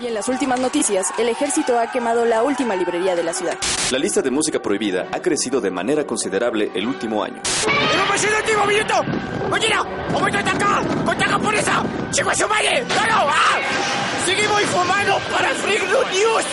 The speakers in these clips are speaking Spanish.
Y en las últimas noticias, el ejército ha quemado la última librería de la ciudad. La lista de música prohibida ha crecido de manera considerable el último año. ¡Seguimos informando para Freak News!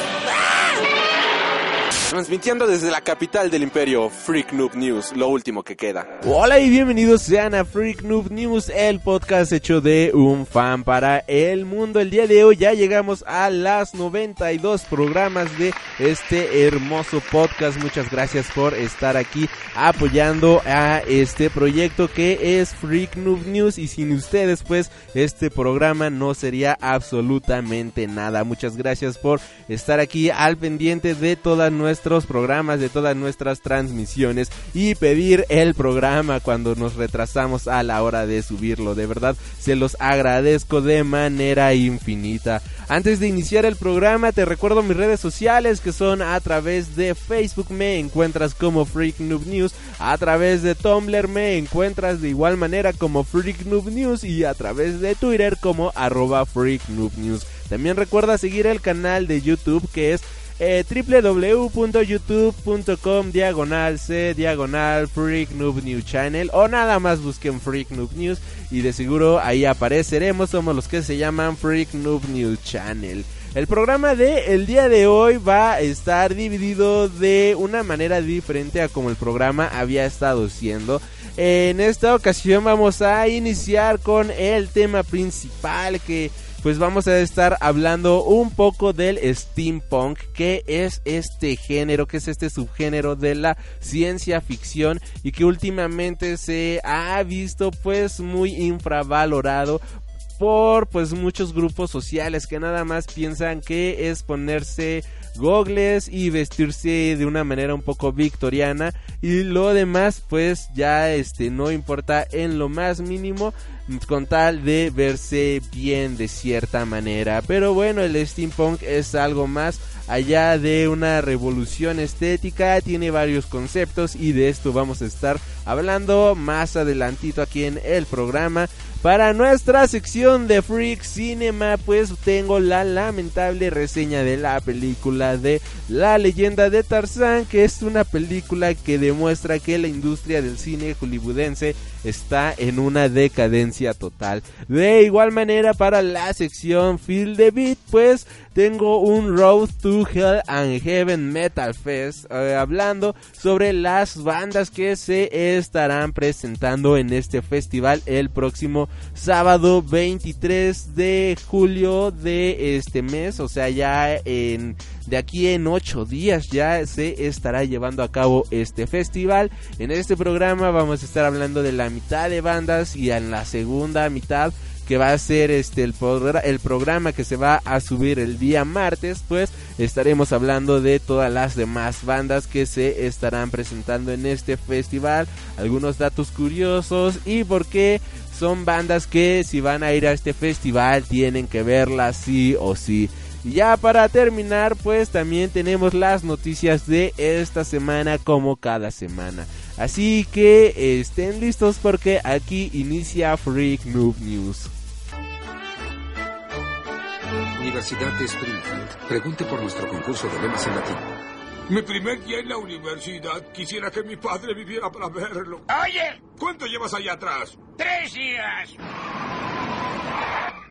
Transmitiendo desde la capital del imperio, Freak Noob News, lo último que queda. Hola y bienvenidos sean a Freak Noob News, el podcast hecho de un fan para el mundo. El día de hoy ya llegamos a las 92 programas de este hermoso podcast. Muchas gracias por estar aquí apoyando a este proyecto que es Freak Noob News y sin ustedes pues este programa no sería absolutamente nada. Muchas gracias por estar aquí al pendiente de todas nuestras programas, de todas nuestras transmisiones y pedir el programa cuando nos retrasamos a la hora de subirlo. De verdad, se los agradezco de manera infinita. Antes de iniciar el programa, te recuerdo mis redes sociales que son a través de Facebook me encuentras como Freak Noob News, a través de Tumblr me encuentras de igual manera como Freak Noob News y a través de Twitter como arroba Freak Noob News. También recuerda seguir el canal de YouTube que es eh, www.youtube.com diagonal c diagonal Freak Noob News Channel o nada más busquen Freak Noob News y de seguro ahí apareceremos, somos los que se llaman Freak Noob News Channel. El programa de el día de hoy va a estar dividido de una manera diferente a como el programa había estado siendo. En esta ocasión vamos a iniciar con el tema principal que pues vamos a estar hablando un poco del steampunk, que es este género, que es este subgénero de la ciencia ficción y que últimamente se ha visto pues muy infravalorado por pues muchos grupos sociales que nada más piensan que es ponerse gogles y vestirse de una manera un poco victoriana y lo demás pues ya este no importa en lo más mínimo con tal de verse bien de cierta manera. Pero bueno, el steampunk es algo más allá de una revolución estética, tiene varios conceptos y de esto vamos a estar hablando más adelantito aquí en el programa. Para nuestra sección de Freak Cinema, pues tengo la lamentable reseña de la película de La leyenda de Tarzán, que es una película que demuestra que la industria del cine hollywoodense está en una decadencia total. De igual manera, para la sección Feel the Beat, pues tengo un Road to Hell and Heaven Metal Fest eh, hablando sobre las bandas que se estarán presentando en este festival el próximo sábado 23 de julio de este mes, o sea, ya en de aquí en 8 días ya se estará llevando a cabo este festival. En este programa vamos a estar hablando de la mitad de bandas y en la segunda mitad que va a ser este el, el programa que se va a subir el día martes, pues estaremos hablando de todas las demás bandas que se estarán presentando en este festival, algunos datos curiosos y por qué son bandas que si van a ir a este festival tienen que verlas sí o sí. Y ya para terminar, pues también tenemos las noticias de esta semana como cada semana. Así que estén listos porque aquí inicia Freak Noob News. Universidad de Springfield. Pregunte por nuestro concurso de lemas en latín. Mi primer día en la universidad. Quisiera que mi padre viviera para verlo. Oye, ¿Cuánto llevas ahí atrás? tres días.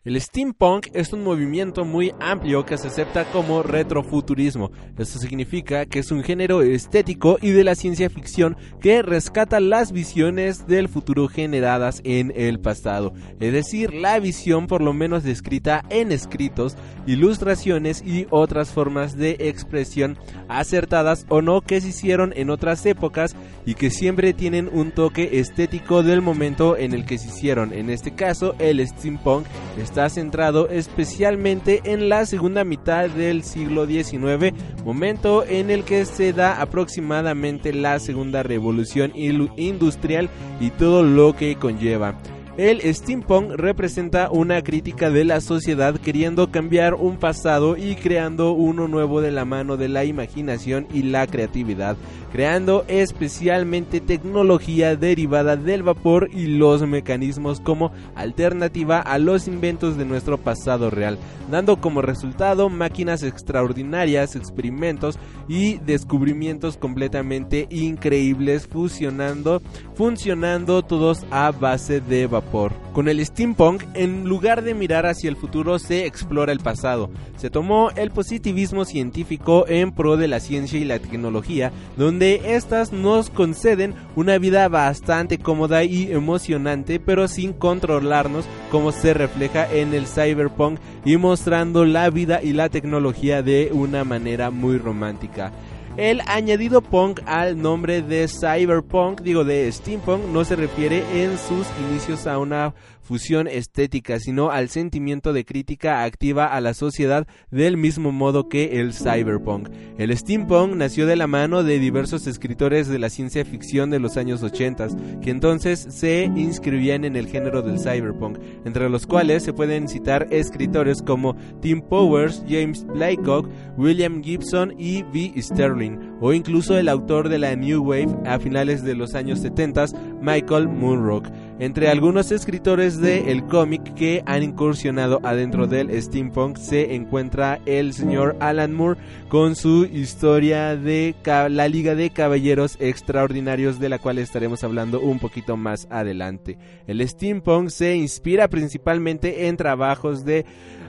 El steampunk es un movimiento muy amplio que se acepta como retrofuturismo. Esto significa que es un género estético y de la ciencia ficción que rescata las visiones del futuro generadas en el pasado, es decir, la visión por lo menos descrita en escritos, ilustraciones y otras formas de expresión acertadas o no que se hicieron en otras épocas y que siempre tienen un toque estético del momento en el que se hicieron. En este caso, el steampunk está centrado especialmente en la segunda mitad del siglo XIX, momento en el que se da aproximadamente la segunda revolución industrial y todo lo que conlleva. El steampunk representa una crítica de la sociedad queriendo cambiar un pasado y creando uno nuevo de la mano de la imaginación y la creatividad, creando especialmente tecnología derivada del vapor y los mecanismos como alternativa a los inventos de nuestro pasado real, dando como resultado máquinas extraordinarias, experimentos y descubrimientos completamente increíbles fusionando, funcionando todos a base de vapor con el steampunk, en lugar de mirar hacia el futuro, se explora el pasado. Se tomó el positivismo científico en pro de la ciencia y la tecnología, donde éstas nos conceden una vida bastante cómoda y emocionante, pero sin controlarnos, como se refleja en el cyberpunk y mostrando la vida y la tecnología de una manera muy romántica. El añadido punk al nombre de cyberpunk, digo de steampunk, no se refiere en sus inicios a una fusión estética, sino al sentimiento de crítica activa a la sociedad del mismo modo que el cyberpunk. El steampunk nació de la mano de diversos escritores de la ciencia ficción de los años 80, que entonces se inscribían en el género del cyberpunk, entre los cuales se pueden citar escritores como Tim Powers, James Blaycock, William Gibson y V. Sterling, o incluso el autor de la New Wave a finales de los años 70, Michael Moonrock entre algunos escritores de el cómic que han incursionado adentro del steampunk se encuentra el señor Alan Moore con su historia de la Liga de Caballeros Extraordinarios de la cual estaremos hablando un poquito más adelante. El steampunk se inspira principalmente en trabajos de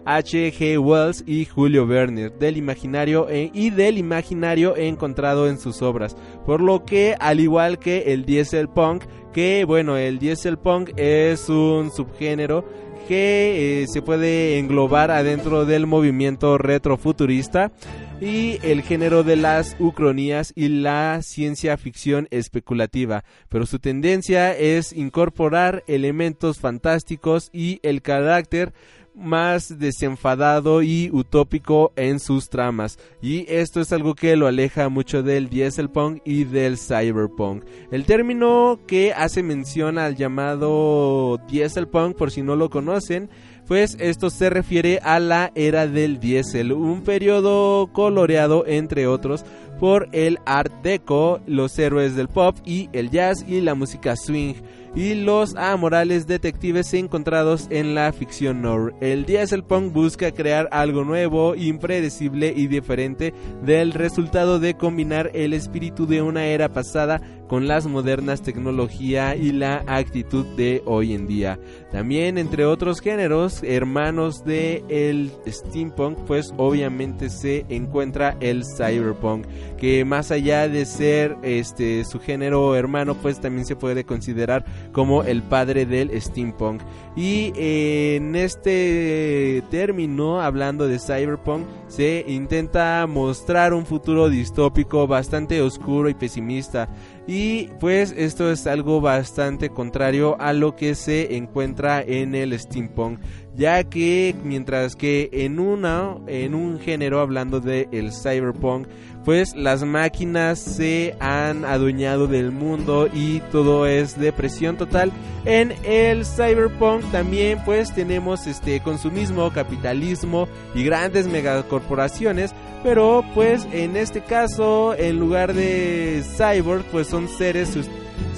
H.G. Wells y Julio Verne del imaginario e, y del imaginario encontrado en sus obras, por lo que al igual que el diesel punk que bueno, el diesel punk es un subgénero que eh, se puede englobar adentro del movimiento retrofuturista y el género de las ucronías y la ciencia ficción especulativa, pero su tendencia es incorporar elementos fantásticos y el carácter más desenfadado y utópico en sus tramas. Y esto es algo que lo aleja mucho del dieselpunk y del cyberpunk. El término que hace mención al llamado dieselpunk, por si no lo conocen, pues esto se refiere a la era del diésel, un periodo coloreado entre otros por el art deco, los héroes del pop y el jazz y la música swing y los amorales detectives encontrados en la ficción noir. El Dieselpunk busca crear algo nuevo, impredecible y diferente del resultado de combinar el espíritu de una era pasada con las modernas tecnología y la actitud de hoy en día. También entre otros géneros hermanos de el steampunk, pues obviamente se encuentra el cyberpunk, que más allá de ser este su género hermano, pues también se puede considerar como el padre del steampunk. Y en este término, hablando de cyberpunk, se intenta mostrar un futuro distópico bastante oscuro y pesimista. Y pues esto es algo bastante contrario a lo que se encuentra en el steampunk, ya que mientras que en una en un género hablando de el cyberpunk pues las máquinas se han adueñado del mundo y todo es depresión total. En el cyberpunk también pues tenemos este consumismo, capitalismo y grandes megacorporaciones, pero pues en este caso en lugar de cyborg pues son seres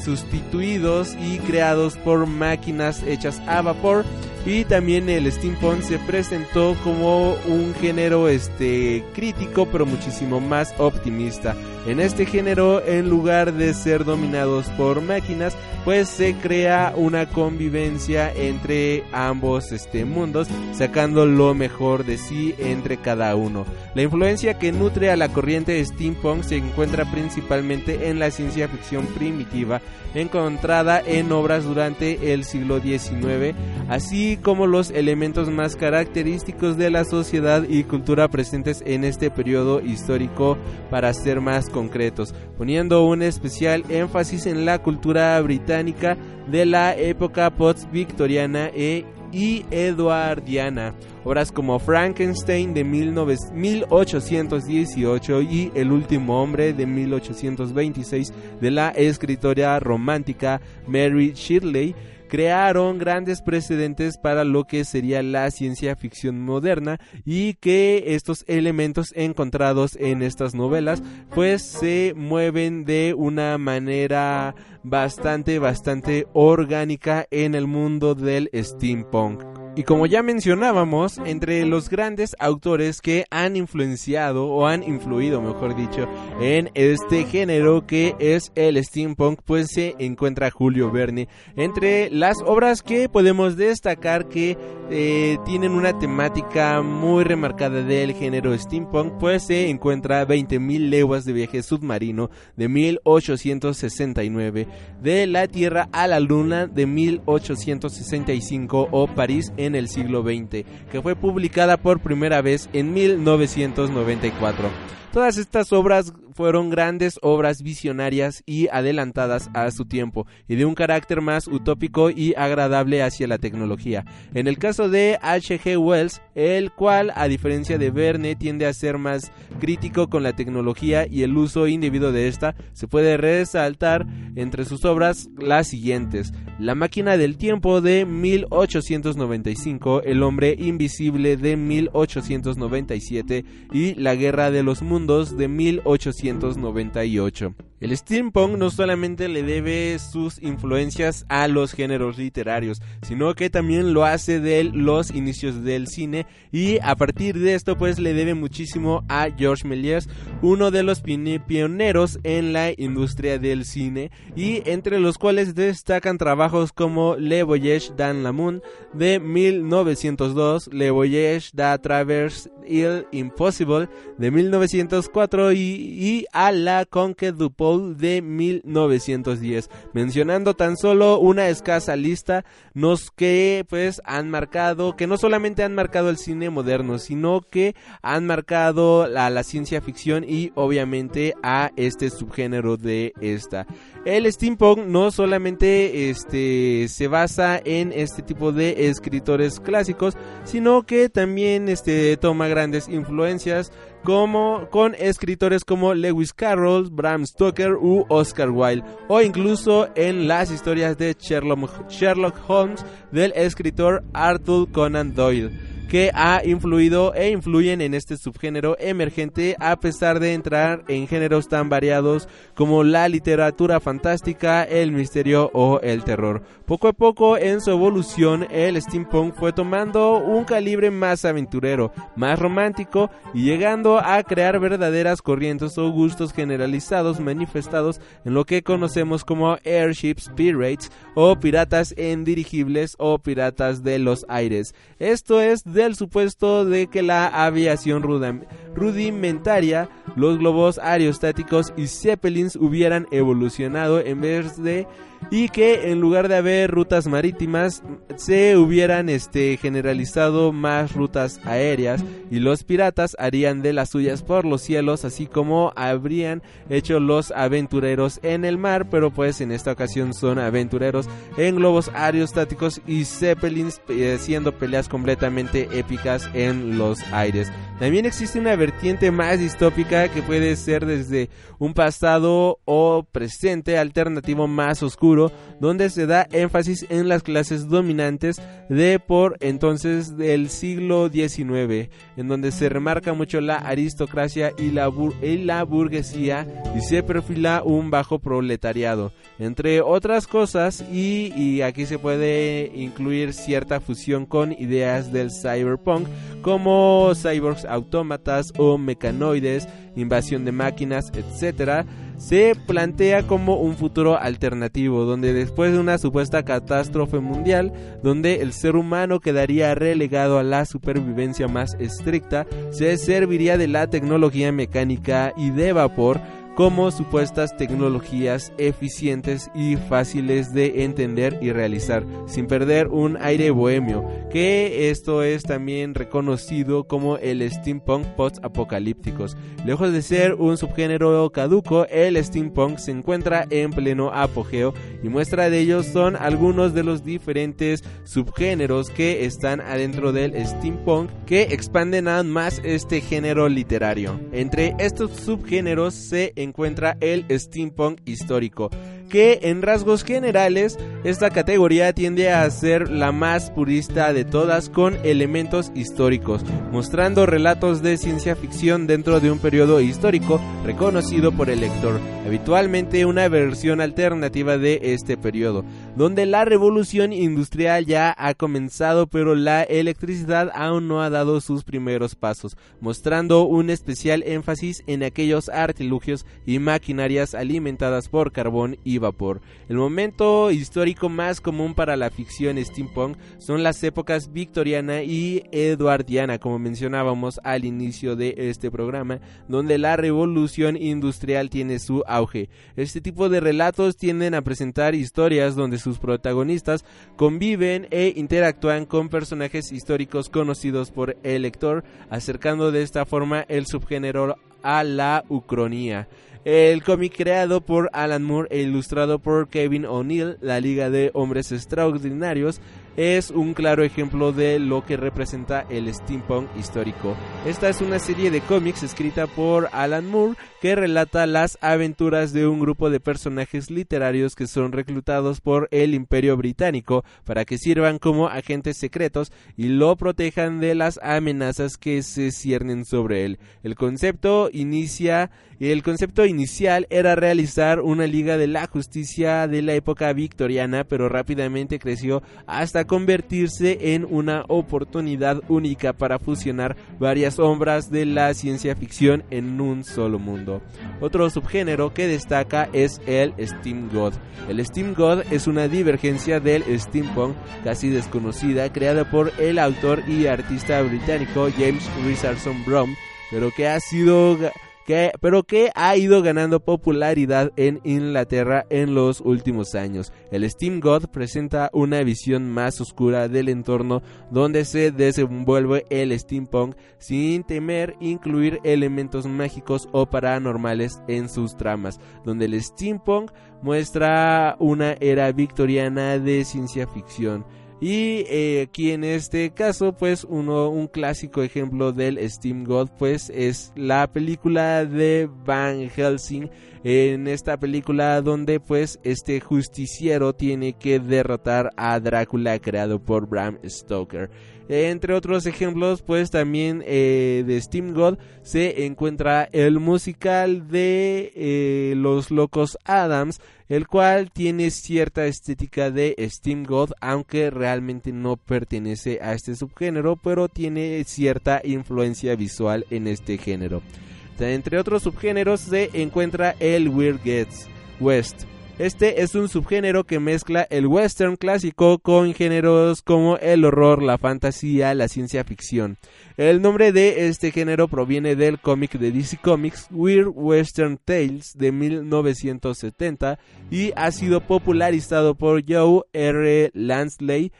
sustituidos y creados por máquinas hechas a vapor y también el steampunk se presentó como un género este crítico pero muchísimo más optimista. En este género en lugar de ser dominados por máquinas pues se crea una convivencia entre ambos este mundos sacando lo mejor de sí entre cada uno. La influencia que nutre a la corriente steampunk se encuentra principalmente en la ciencia ficción primitiva encontrada en obras durante el siglo XIX, así como los elementos más característicos de la sociedad y cultura presentes en este periodo histórico para ser más concretos, poniendo un especial énfasis en la cultura británica de la época post-victoriana e y eduardiana. Obras como Frankenstein de 1818 y El último hombre de 1826 de la escritora romántica Mary Shirley crearon grandes precedentes para lo que sería la ciencia ficción moderna y que estos elementos encontrados en estas novelas pues se mueven de una manera bastante bastante orgánica en el mundo del steampunk. Y como ya mencionábamos, entre los grandes autores que han influenciado o han influido, mejor dicho, en este género que es el steampunk, pues se encuentra Julio Verne. Entre las obras que podemos destacar que eh, tienen una temática muy remarcada del género steampunk, pues se encuentra 20.000 leguas de viaje submarino de 1869, de la Tierra a la Luna de 1865 o París en el siglo XX, que fue publicada por primera vez en 1994. Todas estas obras fueron grandes obras visionarias y adelantadas a su tiempo, y de un carácter más utópico y agradable hacia la tecnología. En el caso de H.G. Wells, el cual, a diferencia de Verne, tiende a ser más crítico con la tecnología y el uso indebido de esta, se puede resaltar entre sus obras las siguientes. La máquina del tiempo de 1895, El hombre invisible de 1897 y La guerra de los mundos de 1897. El steampunk no solamente le debe sus influencias a los géneros literarios, sino que también lo hace de los inicios del cine y a partir de esto pues le debe muchísimo a Georges Méliès, uno de los pioneros en la industria del cine y entre los cuales destacan trabajos como Le Voyage dans la de 1902, Le Voyage da Travers il Impossible de 1904 y, y a la Conquête du de 1910, mencionando tan solo una escasa lista nos que pues han marcado, que no solamente han marcado el cine moderno, sino que han marcado a la ciencia ficción y obviamente a este subgénero de esta. El steampunk no solamente este se basa en este tipo de escritores clásicos, sino que también este toma grandes influencias como con escritores como Lewis Carroll, Bram Stoker u Oscar Wilde o incluso en las historias de Sherlock, Sherlock Holmes del escritor Arthur Conan Doyle que ha influido e influyen en este subgénero emergente a pesar de entrar en géneros tan variados como la literatura fantástica, el misterio o el terror. Poco a poco en su evolución el steampunk fue tomando un calibre más aventurero, más romántico y llegando a crear verdaderas corrientes o gustos generalizados manifestados en lo que conocemos como airships pirates o piratas en dirigibles o piratas de los aires. Esto es del supuesto de que la aviación rudimentaria, los globos aerostáticos y zeppelins hubieran evolucionado en vez de y que en lugar de haber rutas marítimas se hubieran este generalizado más rutas aéreas y los piratas harían de las suyas por los cielos así como habrían hecho los aventureros en el mar pero pues en esta ocasión son aventureros en globos aerostáticos y zeppelins siendo peleas completamente épicas en los aires. También existe una vertiente más distópica que puede ser desde un pasado o presente alternativo más oscuro, donde se da énfasis en las clases dominantes de por entonces del siglo XIX, en donde se remarca mucho la aristocracia y la, burguesía y se perfila un bajo proletariado, entre otras cosas, y, y aquí se puede incluir cierta fusión con ideas del cyberpunk, como cyborgs autómatas o mecanoides, invasión de máquinas, etc., se plantea como un futuro alternativo, donde después de una supuesta catástrofe mundial, donde el ser humano quedaría relegado a la supervivencia más estricta, se serviría de la tecnología mecánica y de vapor como supuestas tecnologías eficientes y fáciles de entender y realizar, sin perder un aire bohemio, que esto es también reconocido como el steampunk post-apocalípticos. Lejos de ser un subgénero caduco, el steampunk se encuentra en pleno apogeo y muestra de ellos son algunos de los diferentes subgéneros que están adentro del steampunk que expanden aún más este género literario. Entre estos subgéneros se encuentra el steampunk histórico, que en rasgos generales esta categoría tiende a ser la más purista de todas con elementos históricos, mostrando relatos de ciencia ficción dentro de un periodo histórico reconocido por el lector, habitualmente una versión alternativa de este periodo, donde la revolución industrial ya ha comenzado pero la electricidad aún no ha dado sus primeros pasos, mostrando un especial énfasis en aquellos artilugios y maquinarias alimentadas por carbón y vapor. El momento histórico más común para la ficción steampunk son las épocas victoriana y eduardiana, como mencionábamos al inicio de este programa, donde la revolución industrial tiene su auge. Este tipo de relatos tienden a presentar historias donde sus protagonistas conviven e interactúan con personajes históricos conocidos por el lector, acercando de esta forma el subgénero a la ucronía. El cómic creado por Alan Moore e ilustrado por Kevin O'Neill, la Liga de Hombres Extraordinarios, es un claro ejemplo de lo que representa el steampunk histórico. Esta es una serie de cómics escrita por Alan Moore que relata las aventuras de un grupo de personajes literarios que son reclutados por el Imperio Británico para que sirvan como agentes secretos y lo protejan de las amenazas que se ciernen sobre él. El concepto inicia el concepto inicial era realizar una liga de la justicia de la época victoriana, pero rápidamente creció hasta convertirse en una oportunidad única para fusionar varias obras de la ciencia ficción en un solo mundo. Otro subgénero que destaca es el Steam God. El Steam God es una divergencia del steampunk casi desconocida creada por el autor y artista británico James Richardson Brom, pero que ha sido pero que ha ido ganando popularidad en Inglaterra en los últimos años. El Steam God presenta una visión más oscura del entorno donde se desenvuelve el steampunk sin temer incluir elementos mágicos o paranormales en sus tramas, donde el steampunk muestra una era victoriana de ciencia ficción y eh, aquí en este caso, pues uno, un clásico ejemplo del Steam God, pues es la película de Van Helsing. En esta película donde pues este justiciero tiene que derrotar a Drácula creado por Bram Stoker. Entre otros ejemplos, pues también eh, de Steam God se encuentra el musical de eh, Los Locos Adams, el cual tiene cierta estética de Steam God, aunque realmente no pertenece a este subgénero, pero tiene cierta influencia visual en este género. Entre otros subgéneros se encuentra el Weird Gets West este es un subgénero que mezcla el western clásico con géneros como el horror, la fantasía, la ciencia ficción. El nombre de este género proviene del cómic de DC Comics Weird Western Tales de 1970 y ha sido popularizado por Joe R. Lansley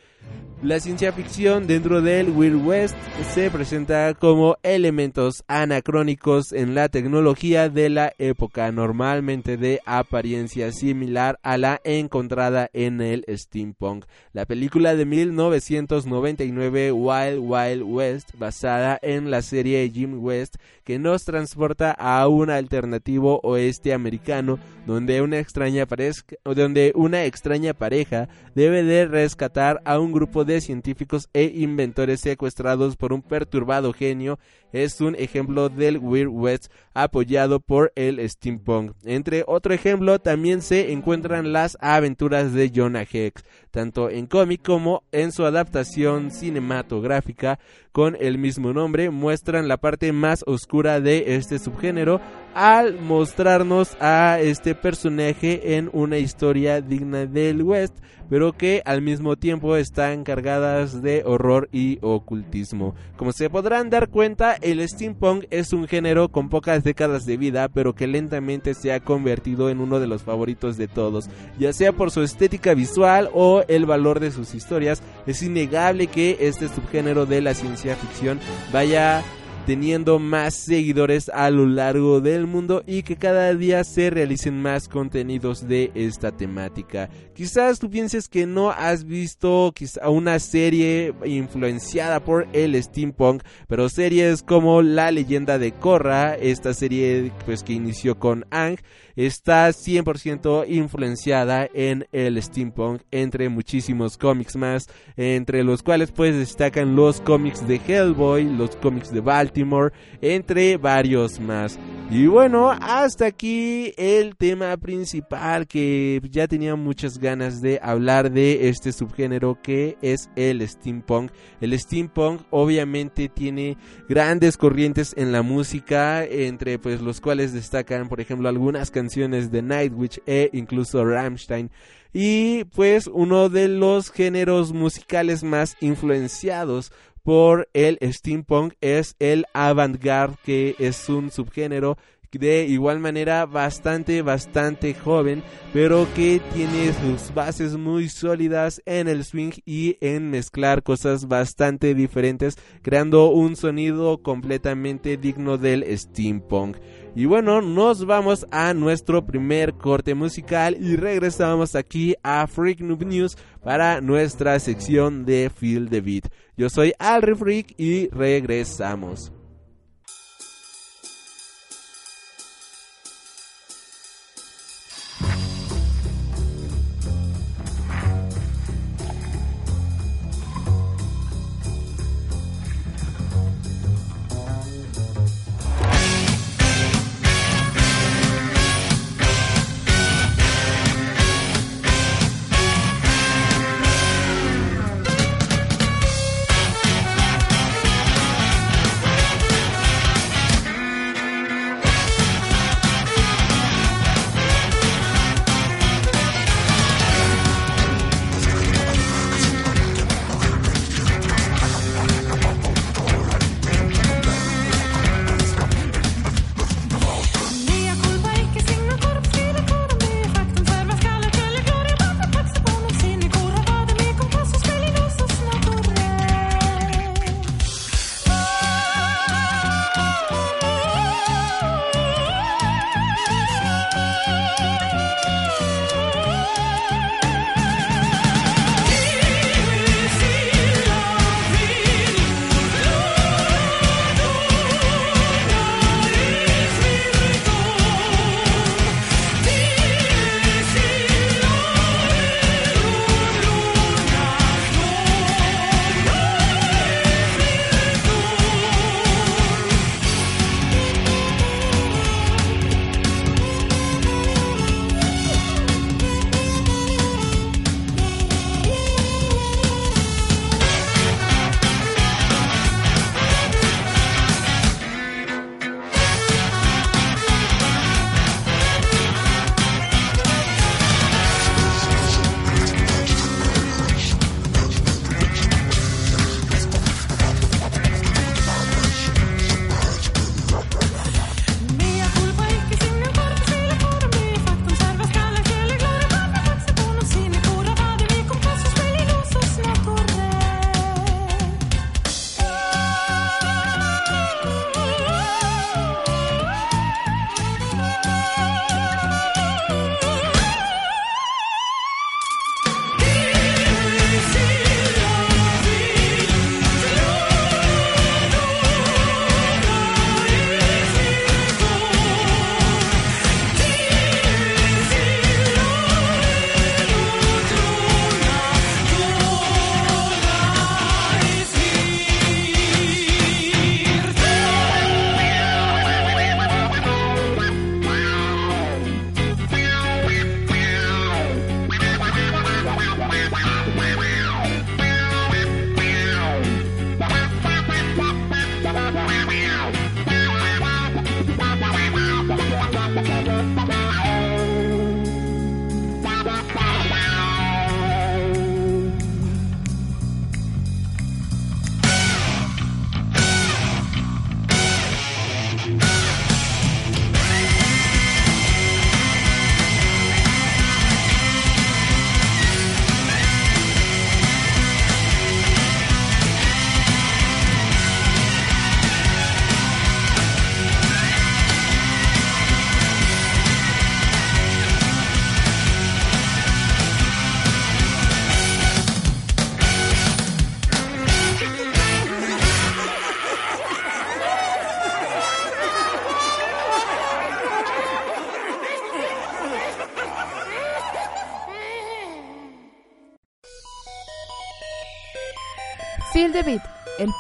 la ciencia ficción dentro del Weird West se presenta como elementos anacrónicos en la tecnología de la época, normalmente de apariencia similar a la encontrada en el steampunk. La película de 1999 Wild Wild West, basada en la serie Jim West, que nos transporta a un alternativo oeste americano donde una extraña, donde una extraña pareja debe de rescatar a un grupo de científicos e inventores secuestrados por un perturbado genio es un ejemplo del Weird West apoyado por el steampunk. Entre otro ejemplo también se encuentran las aventuras de Jonah Hex, tanto en cómic como en su adaptación cinematográfica con el mismo nombre, muestran la parte más oscura de este subgénero al mostrarnos a este personaje en una historia digna del West, pero que al mismo tiempo están cargadas de horror y ocultismo. Como se podrán dar cuenta, el steampunk es un género con pocas décadas de vida, pero que lentamente se ha convertido en uno de los favoritos de todos, ya sea por su estética visual o el valor de sus historias. Es innegable que este subgénero de la ciencia ficción vaya teniendo más seguidores a lo largo del mundo y que cada día se realicen más contenidos de esta temática. Quizás tú pienses que no has visto quizá una serie influenciada por el steampunk, pero series como La leyenda de Korra, esta serie pues que inició con Ang, está 100% influenciada en el steampunk entre muchísimos cómics más, entre los cuales pues destacan los cómics de Hellboy, los cómics de Entre varios más. Y bueno, hasta aquí el tema principal que ya tenía muchas ganas de hablar de este subgénero que es el steampunk. El steampunk obviamente tiene grandes corrientes en la música, entre pues los cuales destacan por ejemplo algunas canciones de Nightwish e incluso Rammstein. Y pues uno de los géneros musicales más influenciados por el steampunk es el avant-garde que es un subgénero de igual manera bastante bastante joven pero que tiene sus bases muy sólidas en el swing y en mezclar cosas bastante diferentes creando un sonido completamente digno del steampunk y bueno nos vamos a nuestro primer corte musical y regresamos aquí a Freak Noob News para nuestra sección de Feel the Beat. Yo soy Alri Freak y regresamos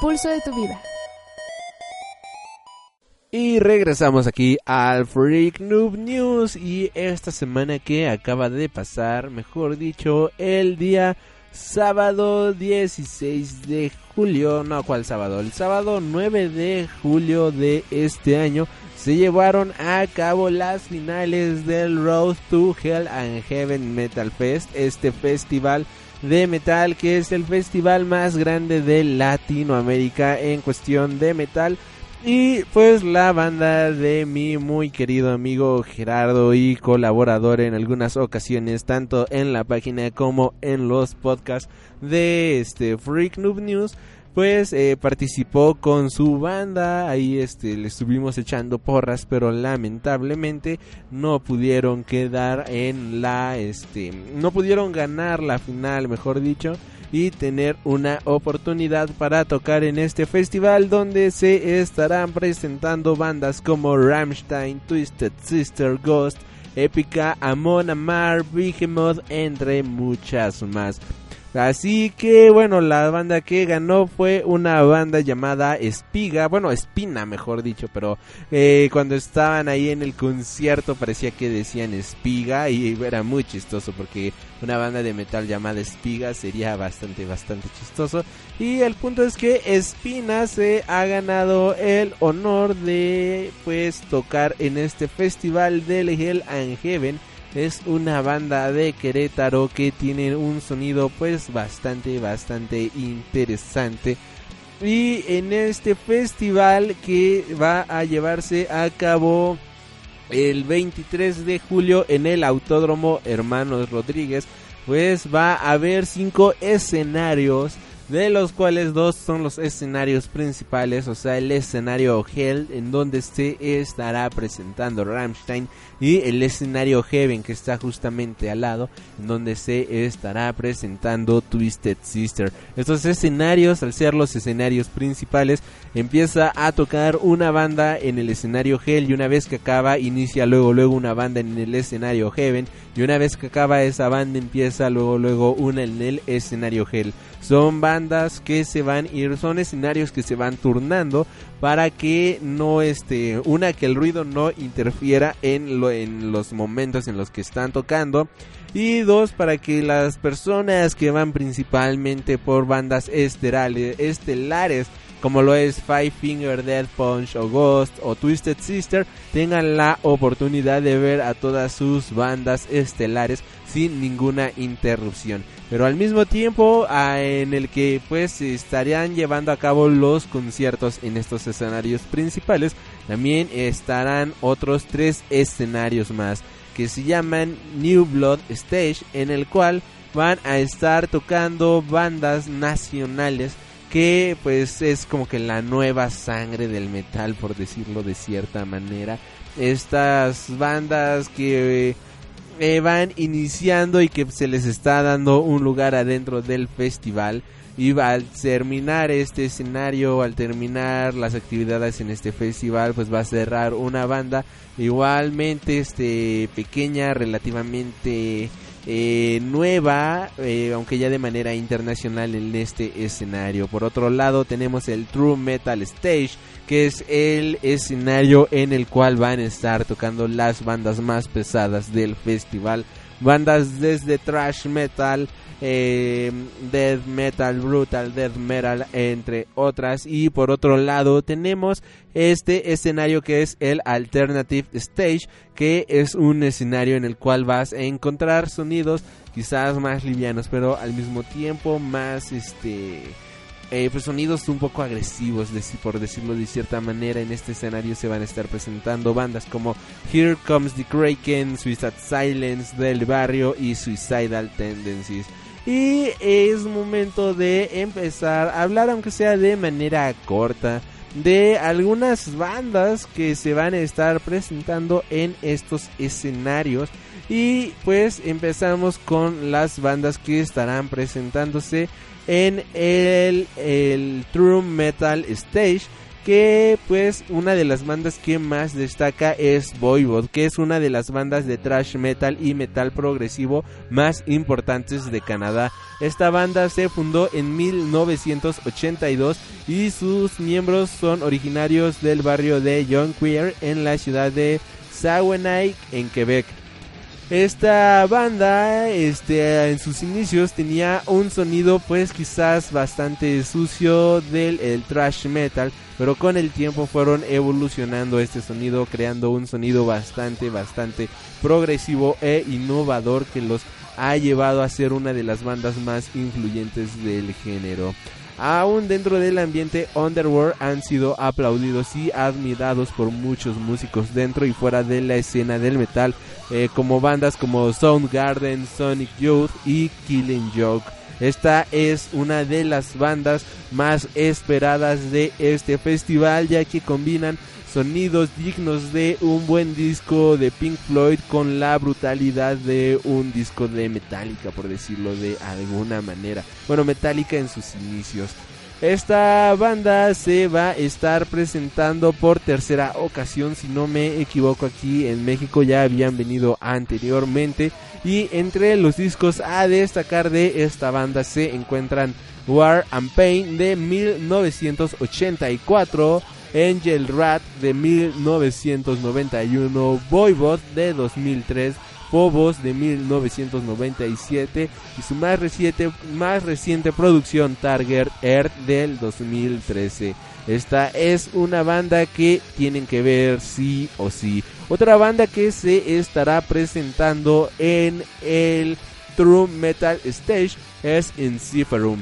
pulso de tu vida. Y regresamos aquí al Freak Noob News y esta semana que acaba de pasar, mejor dicho, el día sábado 16 de julio, no, ¿cuál sábado? El sábado 9 de julio de este año se llevaron a cabo las finales del Road to Hell and Heaven Metal Fest, este festival de metal que es el festival más grande de Latinoamérica en cuestión de metal. Y pues la banda de mi muy querido amigo Gerardo y colaborador en algunas ocasiones, tanto en la página como en los podcasts de este Freak Noob News, pues eh, participó con su banda, ahí este le estuvimos echando porras, pero lamentablemente no pudieron quedar en la este no pudieron ganar la final, mejor dicho y tener una oportunidad para tocar en este festival donde se estarán presentando bandas como Rammstein, Twisted Sister, Ghost, Epica, Amon Amar, Behemoth, entre muchas más. Así que bueno, la banda que ganó fue una banda llamada Espiga, bueno, Espina mejor dicho, pero eh, cuando estaban ahí en el concierto parecía que decían Espiga y era muy chistoso porque una banda de metal llamada Espiga sería bastante, bastante chistoso. Y el punto es que Espina se ha ganado el honor de pues tocar en este festival de Hell and Heaven es una banda de Querétaro que tiene un sonido pues bastante bastante interesante. Y en este festival que va a llevarse a cabo el 23 de julio en el Autódromo Hermanos Rodríguez pues va a haber cinco escenarios de los cuales dos son los escenarios principales, o sea, el escenario Hell, en donde se estará presentando Rammstein, y el escenario Heaven, que está justamente al lado, donde se estará presentando Twisted Sister. Estos escenarios, al ser los escenarios principales, empieza a tocar una banda en el escenario Hell, y una vez que acaba, inicia luego, luego una banda en el escenario Heaven, y una vez que acaba esa banda, empieza luego, luego una en el escenario Hell. Son bandas que se van ir, son escenarios que se van turnando para que no este, una que el ruido no interfiera en, lo, en los momentos en los que están tocando. Y dos para que las personas que van principalmente por bandas estelares, estelares como lo es Five Finger Death Punch o Ghost o Twisted Sister, tengan la oportunidad de ver a todas sus bandas estelares sin ninguna interrupción. Pero al mismo tiempo en el que pues estarían llevando a cabo los conciertos en estos escenarios principales, también estarán otros tres escenarios más que se llaman New Blood Stage en el cual van a estar tocando bandas nacionales que pues es como que la nueva sangre del metal por decirlo de cierta manera. Estas bandas que eh, van iniciando y que se les está dando un lugar adentro del festival. Y al terminar este escenario al terminar las actividades en este festival pues va a cerrar una banda igualmente este pequeña relativamente eh, nueva, eh, aunque ya de manera internacional en este escenario. Por otro lado tenemos el True Metal Stage, que es el escenario en el cual van a estar tocando las bandas más pesadas del festival. Bandas desde thrash metal, eh, death metal, brutal death metal, entre otras. Y por otro lado tenemos este escenario que es el Alternative Stage, que es un escenario en el cual vas a encontrar sonidos quizás más livianos, pero al mismo tiempo más este eh, pues sonidos un poco agresivos, por decirlo de cierta manera. En este escenario se van a estar presentando bandas como Here Comes the Kraken, Suicide Silence del barrio y Suicidal Tendencies. Y es momento de empezar a hablar, aunque sea de manera corta, de algunas bandas que se van a estar presentando en estos escenarios. Y pues empezamos con las bandas que estarán presentándose en el, el True Metal Stage que pues una de las bandas que más destaca es Voivod, que es una de las bandas de thrash metal y metal progresivo más importantes de Canadá. Esta banda se fundó en 1982 y sus miembros son originarios del barrio de Queer en la ciudad de Saguenay en Quebec. Esta banda, este, en sus inicios tenía un sonido, pues quizás bastante sucio del el thrash metal, pero con el tiempo fueron evolucionando este sonido, creando un sonido bastante, bastante progresivo e innovador que los ha llevado a ser una de las bandas más influyentes del género aún dentro del ambiente underworld han sido aplaudidos y admirados por muchos músicos dentro y fuera de la escena del metal, eh, como bandas como Soundgarden, Sonic Youth y Killing Joke. Esta es una de las bandas más esperadas de este festival ya que combinan sonidos dignos de un buen disco de Pink Floyd con la brutalidad de un disco de Metallica, por decirlo de alguna manera. Bueno, Metallica en sus inicios. Esta banda se va a estar presentando por tercera ocasión, si no me equivoco, aquí en México ya habían venido anteriormente. Y entre los discos a destacar de esta banda se encuentran War and Pain de 1984, Angel Rat de 1991, Voivod de 2003, Phobos de 1997 y su más reciente, más reciente producción Target Earth del 2013. Esta es una banda que tienen que ver sí o sí. Otra banda que se estará presentando en el True Metal Stage es Enciferum.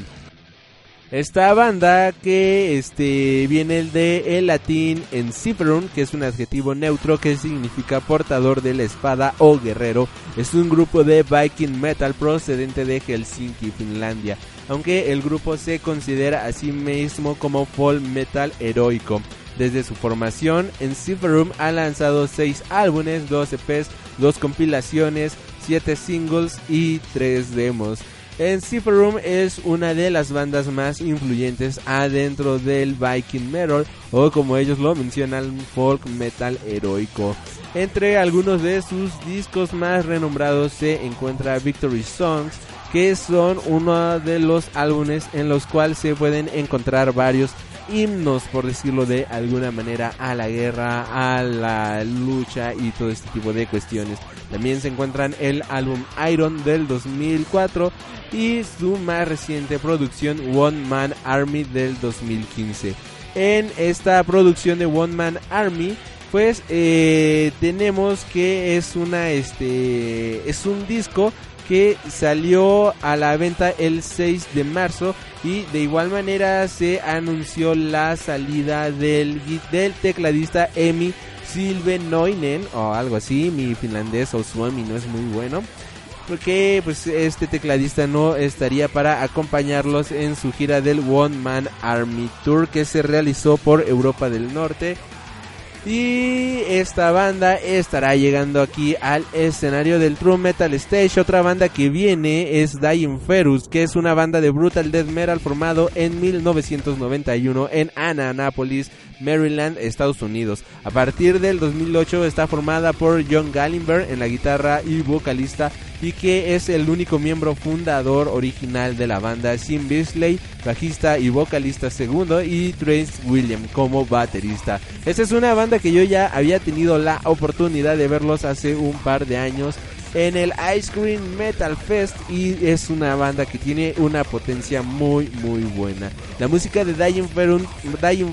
Esta banda que este viene de el latín enciferum, que es un adjetivo neutro que significa portador de la espada o guerrero, es un grupo de viking metal procedente de Helsinki, Finlandia, aunque el grupo se considera a sí mismo como folk metal heroico. Desde su formación, Enciferum ha lanzado 6 álbumes, 2 EPs, 2 compilaciones, 7 singles y 3 demos. En Room es una de las bandas más influyentes adentro del Viking Metal o como ellos lo mencionan folk metal heroico. Entre algunos de sus discos más renombrados se encuentra Victory Songs, que son uno de los álbumes en los cuales se pueden encontrar varios himnos, por decirlo de alguna manera, a la guerra, a la lucha y todo este tipo de cuestiones. También se encuentran el álbum Iron del 2004 y su más reciente producción One Man Army del 2015. En esta producción de One Man Army pues eh, tenemos que es una este es un disco que salió a la venta el 6 de marzo y de igual manera se anunció la salida del, del tecladista Emi Silvenoinen o algo así, mi finlandés o Suomi no es muy bueno. Porque pues este tecladista no estaría para acompañarlos en su gira del One Man Army Tour que se realizó por Europa del Norte y esta banda estará llegando aquí al escenario del True Metal Stage. Otra banda que viene es Dying Ferus, que es una banda de brutal death metal formado en 1991 en Annapolis, Maryland, Estados Unidos. A partir del 2008 está formada por John Gallenberg en la guitarra y vocalista y que es el único miembro fundador original de la banda, Sim Beasley, bajista y vocalista segundo, y Trace William como baterista. Esta es una banda que yo ya había tenido la oportunidad de verlos hace un par de años en el Ice Cream Metal Fest y es una banda que tiene una potencia muy muy buena. La música de Dying,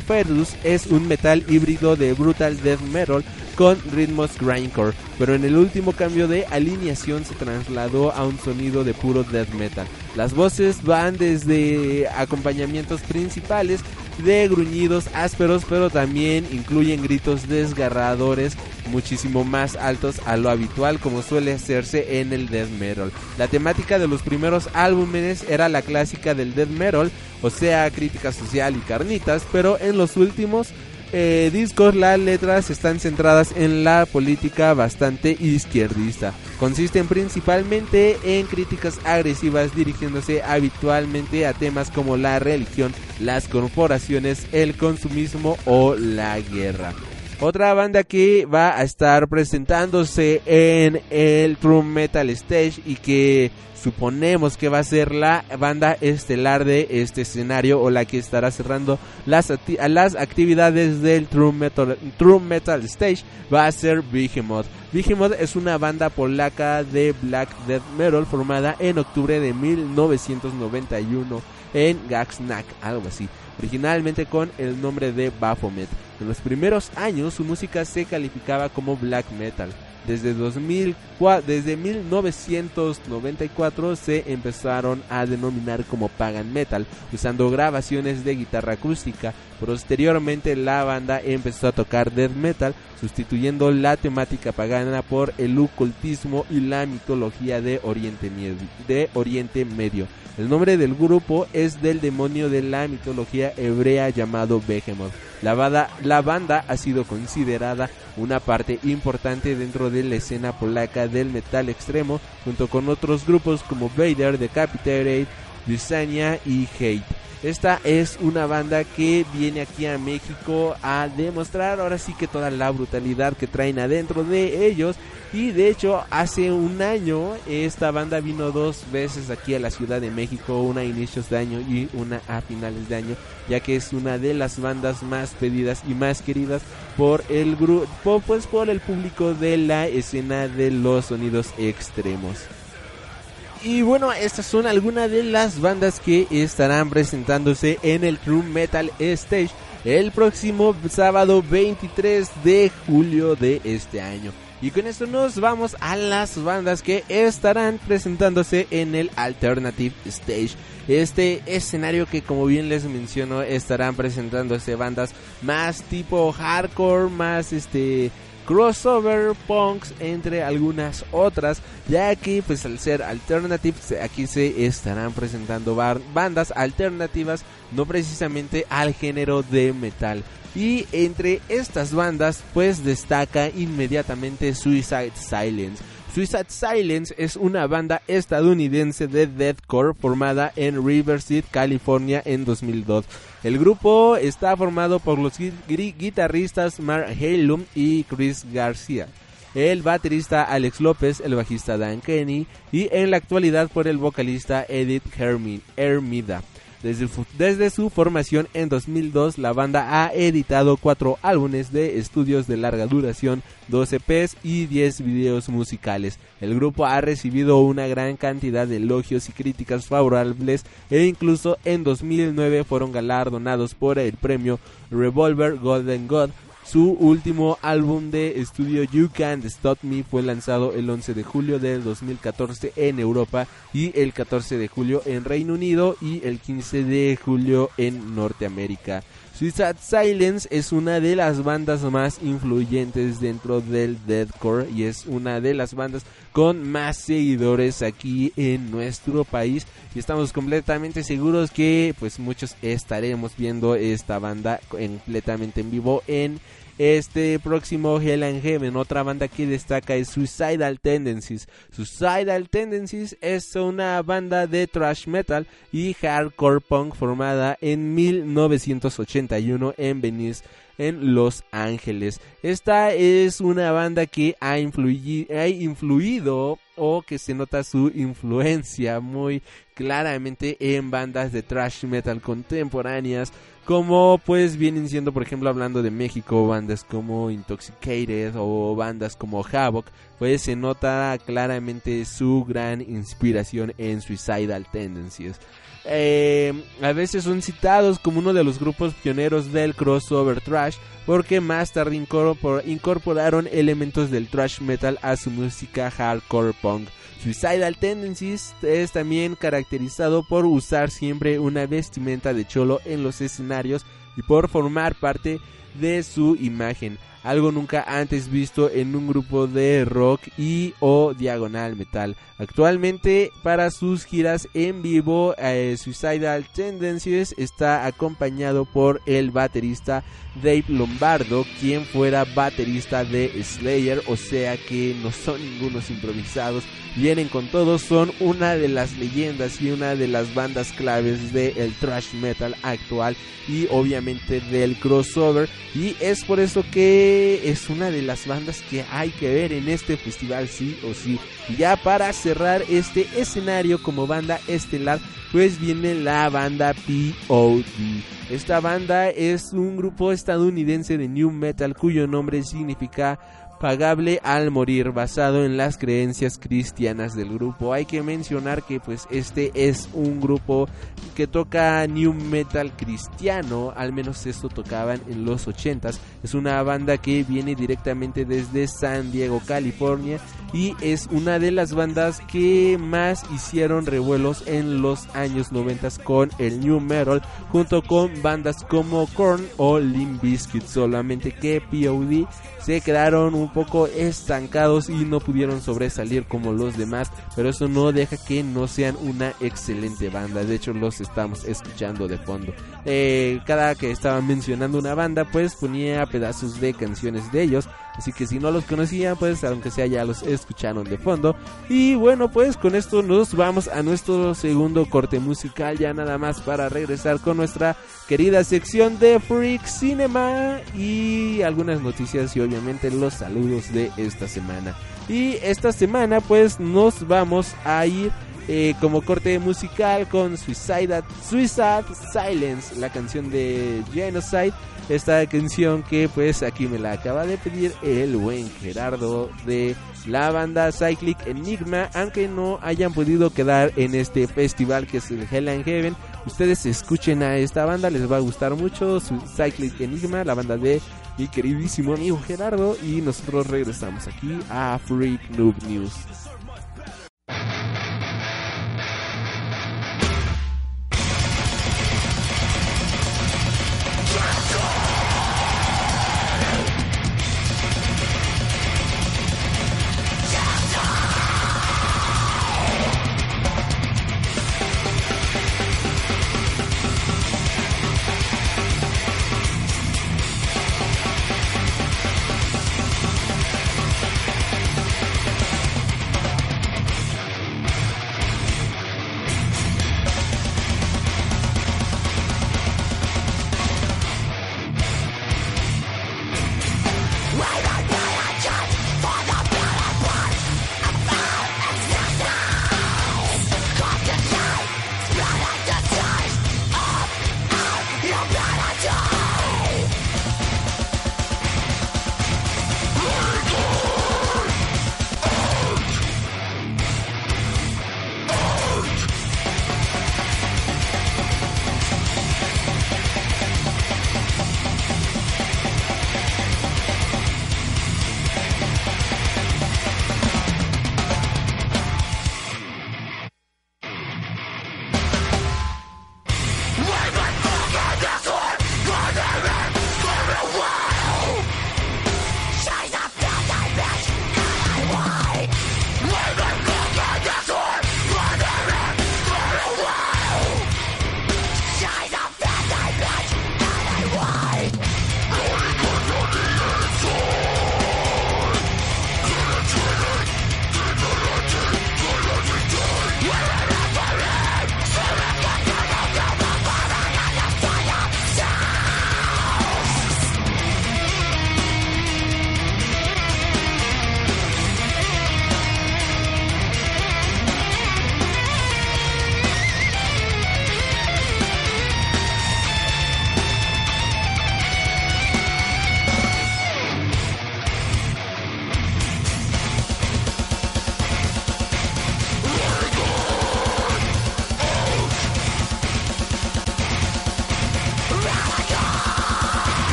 Ferus es un metal híbrido de brutal death metal con ritmos grindcore, pero en el último cambio de alineación se trasladó a un sonido de puro death metal. Las voces van desde acompañamientos principales de gruñidos ásperos, pero también incluyen gritos desgarradores muchísimo más altos a lo habitual como suele hacerse en el death metal. La temática de los primeros álbumes era la clásica del death metal, o sea, crítica social y carnitas, pero en los últimos eh, discos las letras están centradas en la política bastante izquierdista. Consisten principalmente en críticas agresivas dirigiéndose habitualmente a temas como la religión, las corporaciones, el consumismo o la guerra. Otra banda que va a estar presentándose en el True Metal Stage y que suponemos que va a ser la banda estelar de este escenario o la que estará cerrando las, las actividades del True Metal, True Metal Stage va a ser Behemoth. Behemoth es una banda polaca de black death metal formada en octubre de 1991 en Gaxnack, algo así originalmente con el nombre de Baphomet. En los primeros años su música se calificaba como black metal. Desde, 2004, desde 1994 se empezaron a denominar como pagan metal, usando grabaciones de guitarra acústica. Posteriormente la banda empezó a tocar death metal, sustituyendo la temática pagana por el ocultismo y la mitología de Oriente, de Oriente Medio. El nombre del grupo es del demonio de la mitología hebrea llamado Behemoth. La la banda ha sido considerada una parte importante dentro de la escena polaca del metal extremo, junto con otros grupos como Vader, Decapitated, Dysania y Hate. Esta es una banda que viene aquí a México a demostrar ahora sí que toda la brutalidad que traen adentro de ellos. Y de hecho hace un año esta banda vino dos veces aquí a la Ciudad de México, una a inicios de año y una a finales de año, ya que es una de las bandas más pedidas y más queridas por el grupo, pues por el público de la escena de los sonidos extremos. Y bueno, estas son algunas de las bandas que estarán presentándose en el True Metal Stage el próximo sábado 23 de julio de este año. Y con esto nos vamos a las bandas que estarán presentándose en el Alternative Stage. Este escenario que como bien les menciono estarán presentándose bandas más tipo hardcore, más este crossover punks entre algunas otras ya que pues al ser alternative aquí se estarán presentando bandas alternativas no precisamente al género de metal. Y entre estas bandas pues destaca inmediatamente Suicide Silence Suicide Silence es una banda estadounidense de deathcore formada en Riverside, California en 2002. El grupo está formado por los guitarristas Mark Halum y Chris García, el baterista Alex López, el bajista Dan Kenny y en la actualidad por el vocalista Edith Hermida. Desde, su formación en 2002, la banda ha editado cuatro álbumes de estudios de larga duración, 12 EPs y 10 videos musicales. El grupo ha recibido una gran cantidad de elogios y críticas favorables e incluso en 2009 fueron galardonados por el premio Revolver Golden God su último álbum de estudio You Can't Stop Me fue lanzado el 11 de julio del 2014 en Europa y el 14 de julio en Reino Unido y el 15 de julio en Norteamérica. Suicide Silence es una de las bandas más influyentes dentro del deathcore y es una de las bandas con más seguidores aquí en nuestro país. Y estamos completamente seguros que pues muchos estaremos viendo esta banda completamente en vivo en este próximo Hell and Heaven. Otra banda que destaca es Suicidal Tendencies. Suicidal Tendencies es una banda de thrash metal y hardcore punk formada en 1981 en Venice en Los Ángeles. Esta es una banda que ha, ha influido o que se nota su influencia muy claramente en bandas de thrash metal contemporáneas como pues vienen siendo por ejemplo hablando de México bandas como Intoxicated o bandas como Havoc pues se nota claramente su gran inspiración en Suicidal Tendencies eh, a veces son citados como uno de los grupos pioneros del crossover thrash porque más tarde incorporaron elementos del thrash metal a su música hardcore punk. Suicidal Tendencies es también caracterizado por usar siempre una vestimenta de cholo en los escenarios y por formar parte de su imagen. Algo nunca antes visto en un grupo de rock y o diagonal metal. Actualmente para sus giras en vivo eh, Suicidal Tendencies está acompañado por el baterista Dave Lombardo, quien fuera baterista de Slayer, o sea que no son ningunos improvisados, vienen con todos, son una de las leyendas y una de las bandas claves del thrash metal actual y obviamente del crossover y es por eso es una de las bandas que hay que ver en este festival sí o sí. Y ya para cerrar este escenario como banda estelar pues viene la banda POD. Esta banda es un grupo estadounidense de new metal cuyo nombre significa pagable al morir basado en las creencias cristianas del grupo. Hay que mencionar que pues este es un grupo que toca new metal cristiano, al menos esto tocaban en los 80s. Es una banda que viene directamente desde San Diego, California y es una de las bandas que más hicieron revuelos en los años 90 con el new metal junto con bandas como Korn o Limp Bizkit, solamente que POD se quedaron un poco estancados y no pudieron sobresalir como los demás, pero eso no deja que no sean una excelente banda, de hecho los estamos escuchando de fondo. Eh, cada que estaban mencionando una banda, pues ponía pedazos de canciones de ellos, así que si no los conocían, pues aunque sea ya los escucharon de fondo. Y bueno, pues con esto nos vamos a nuestro segundo corte musical, ya nada más para regresar con nuestra querida sección de Freak Cinema y algunas noticias y obviamente los saludos de esta semana. Y esta semana pues nos vamos a ir eh, como corte musical con Suicide, Suicide Silence, la canción de Genocide. Esta canción que pues aquí me la acaba de pedir el buen Gerardo de la banda Cyclic Enigma, aunque no hayan podido quedar en este festival que es el Hell and Heaven. Ustedes escuchen a esta banda, les va a gustar mucho. Cyclic Enigma, la banda de mi queridísimo amigo Gerardo. Y nosotros regresamos aquí a Freak Noob News.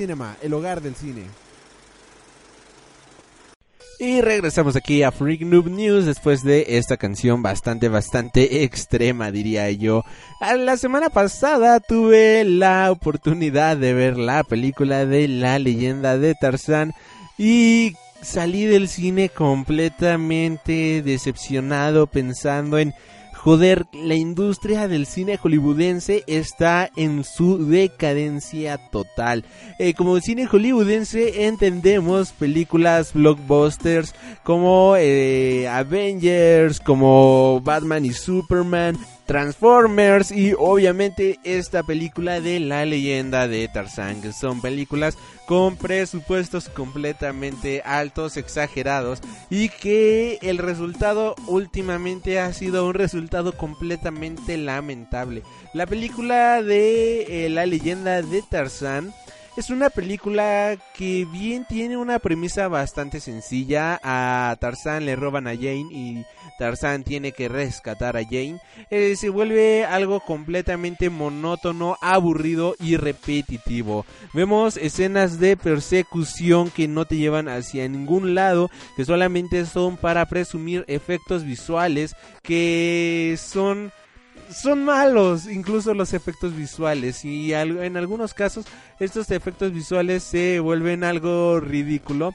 Cinema, el hogar del cine. Y regresamos aquí a Freak Noob News después de esta canción bastante, bastante extrema, diría yo. La semana pasada tuve la oportunidad de ver la película de la leyenda de Tarzán y salí del cine completamente decepcionado pensando en Joder, la industria del cine hollywoodense está en su decadencia total. Eh, como cine hollywoodense entendemos películas blockbusters como eh, Avengers, como Batman y Superman, Transformers y obviamente esta película de la leyenda de Tarzán, que son películas con presupuestos completamente altos, exagerados y que el resultado últimamente ha sido un resultado completamente lamentable. La película de eh, la leyenda de Tarzán es una película que bien tiene una premisa bastante sencilla. A Tarzán le roban a Jane y Tarzán tiene que rescatar a Jane. Eh, se vuelve algo completamente monótono, aburrido y repetitivo. Vemos escenas de persecución que no te llevan hacia ningún lado, que solamente son para presumir efectos visuales que son son malos, incluso los efectos visuales. Y en algunos casos estos efectos visuales se vuelven algo ridículo.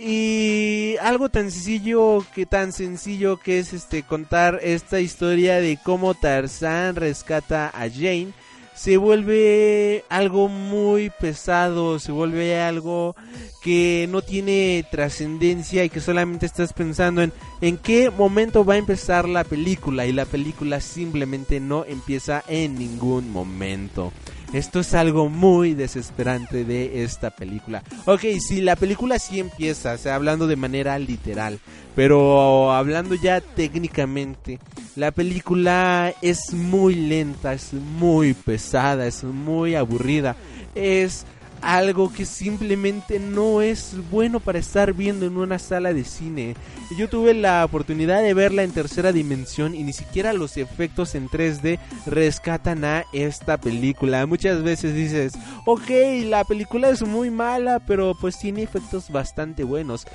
Y algo tan sencillo que tan sencillo que es este contar esta historia de cómo Tarzan rescata a Jane se vuelve algo muy pesado, se vuelve algo que no tiene trascendencia y que solamente estás pensando en en qué momento va a empezar la película y la película simplemente no empieza en ningún momento. Esto es algo muy desesperante de esta película. Ok, si la película sí empieza, o sea, hablando de manera literal, pero hablando ya técnicamente, la película es muy lenta, es muy pesada, es muy aburrida, es algo que simplemente no es bueno para estar viendo en una sala de cine. Yo tuve la oportunidad de verla en tercera dimensión y ni siquiera los efectos en 3D rescatan a esta película. Muchas veces dices, ok, la película es muy mala, pero pues tiene efectos bastante buenos.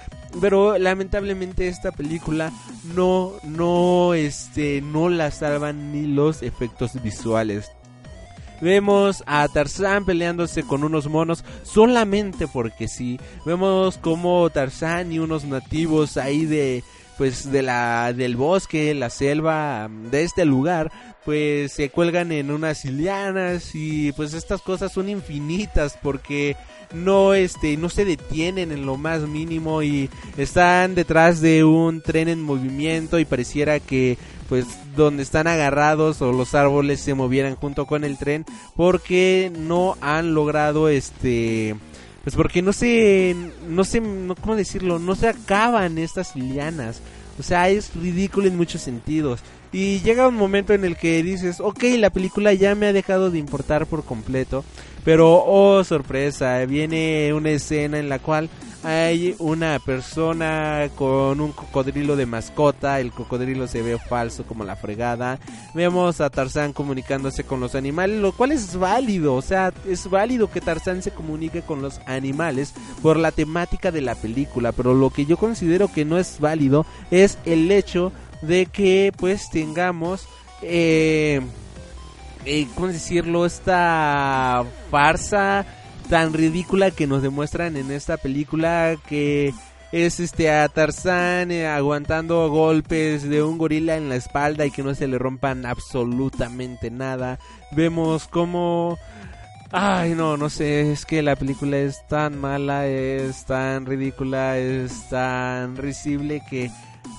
Pero lamentablemente esta película no, no, este, no la salvan ni los efectos visuales. Vemos a Tarzán peleándose con unos monos solamente porque sí. Vemos como Tarzán y unos nativos ahí de pues de la del bosque, la selva de este lugar, pues se cuelgan en unas lianas y pues estas cosas son infinitas porque no este no se detienen en lo más mínimo y están detrás de un tren en movimiento y pareciera que pues donde están agarrados o los árboles se movieran junto con el tren porque no han logrado este pues porque no se no se no, cómo decirlo no se acaban estas lianas. O sea es ridículo en muchos sentidos. Y llega un momento en el que dices ok la película ya me ha dejado de importar por completo pero oh sorpresa viene una escena en la cual hay una persona con un cocodrilo de mascota, el cocodrilo se ve falso como la fregada. Vemos a Tarzán comunicándose con los animales, lo cual es válido, o sea, es válido que Tarzán se comunique con los animales por la temática de la película, pero lo que yo considero que no es válido es el hecho de que pues tengamos eh, eh ¿cómo decirlo? esta farsa tan ridícula que nos demuestran en esta película que es este a Tarzán eh, aguantando golpes de un gorila en la espalda y que no se le rompan absolutamente nada. Vemos como Ay, no, no sé, es que la película es tan mala, es tan ridícula, es tan risible que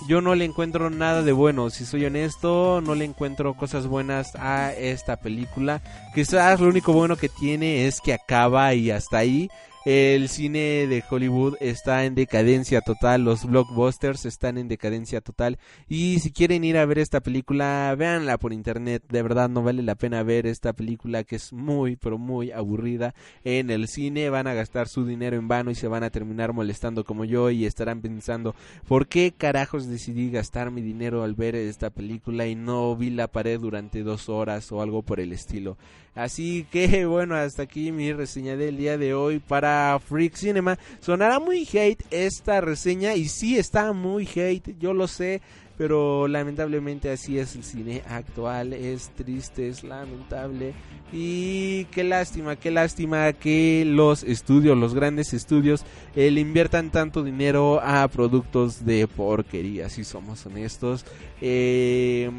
yo no le encuentro nada de bueno. Si soy honesto, no le encuentro cosas buenas a esta película. Quizás lo único bueno que tiene es que acaba y hasta ahí. El cine de Hollywood está en decadencia total, los blockbusters están en decadencia total y si quieren ir a ver esta película, véanla por internet, de verdad no vale la pena ver esta película que es muy pero muy aburrida en el cine, van a gastar su dinero en vano y se van a terminar molestando como yo y estarán pensando, ¿por qué carajos decidí gastar mi dinero al ver esta película y no vi la pared durante dos horas o algo por el estilo? Así que bueno, hasta aquí mi reseña del día de hoy para Freak Cinema. Sonará muy hate esta reseña y sí está muy hate, yo lo sé. Pero lamentablemente así es el cine actual, es triste, es lamentable y qué lástima, qué lástima que los estudios, los grandes estudios, eh, le inviertan tanto dinero a productos de porquería, si somos honestos. Eh,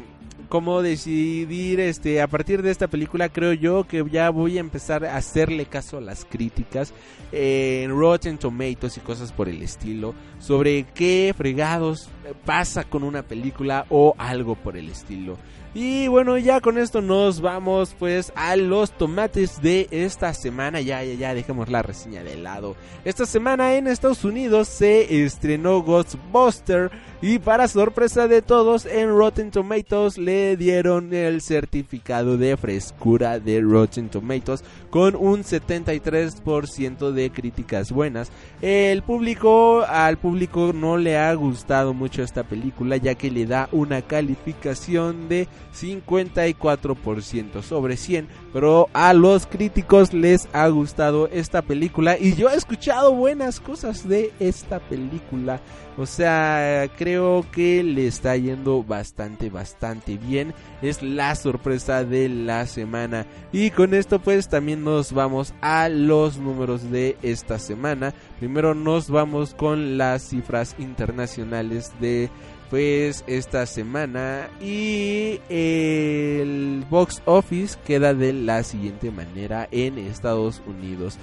cómo decidir este a partir de esta película creo yo que ya voy a empezar a hacerle caso a las críticas en Rotten Tomatoes y cosas por el estilo sobre qué fregados pasa con una película o algo por el estilo y bueno, ya con esto nos vamos pues a los tomates de esta semana. Ya, ya, ya, dejemos la reseña de lado. Esta semana en Estados Unidos se estrenó Ghostbuster y para sorpresa de todos en Rotten Tomatoes le dieron el certificado de frescura de Rotten Tomatoes con un 73% de críticas buenas. El público, al público no le ha gustado mucho esta película ya que le da una calificación de 54% sobre 100, pero a los críticos les ha gustado esta película y yo he escuchado buenas cosas de esta película. O sea, creo que le está yendo bastante, bastante bien. Es la sorpresa de la semana. Y con esto pues también nos vamos a los números de esta semana. Primero nos vamos con las cifras internacionales de pues esta semana y el box office queda de la siguiente manera en Estados Unidos.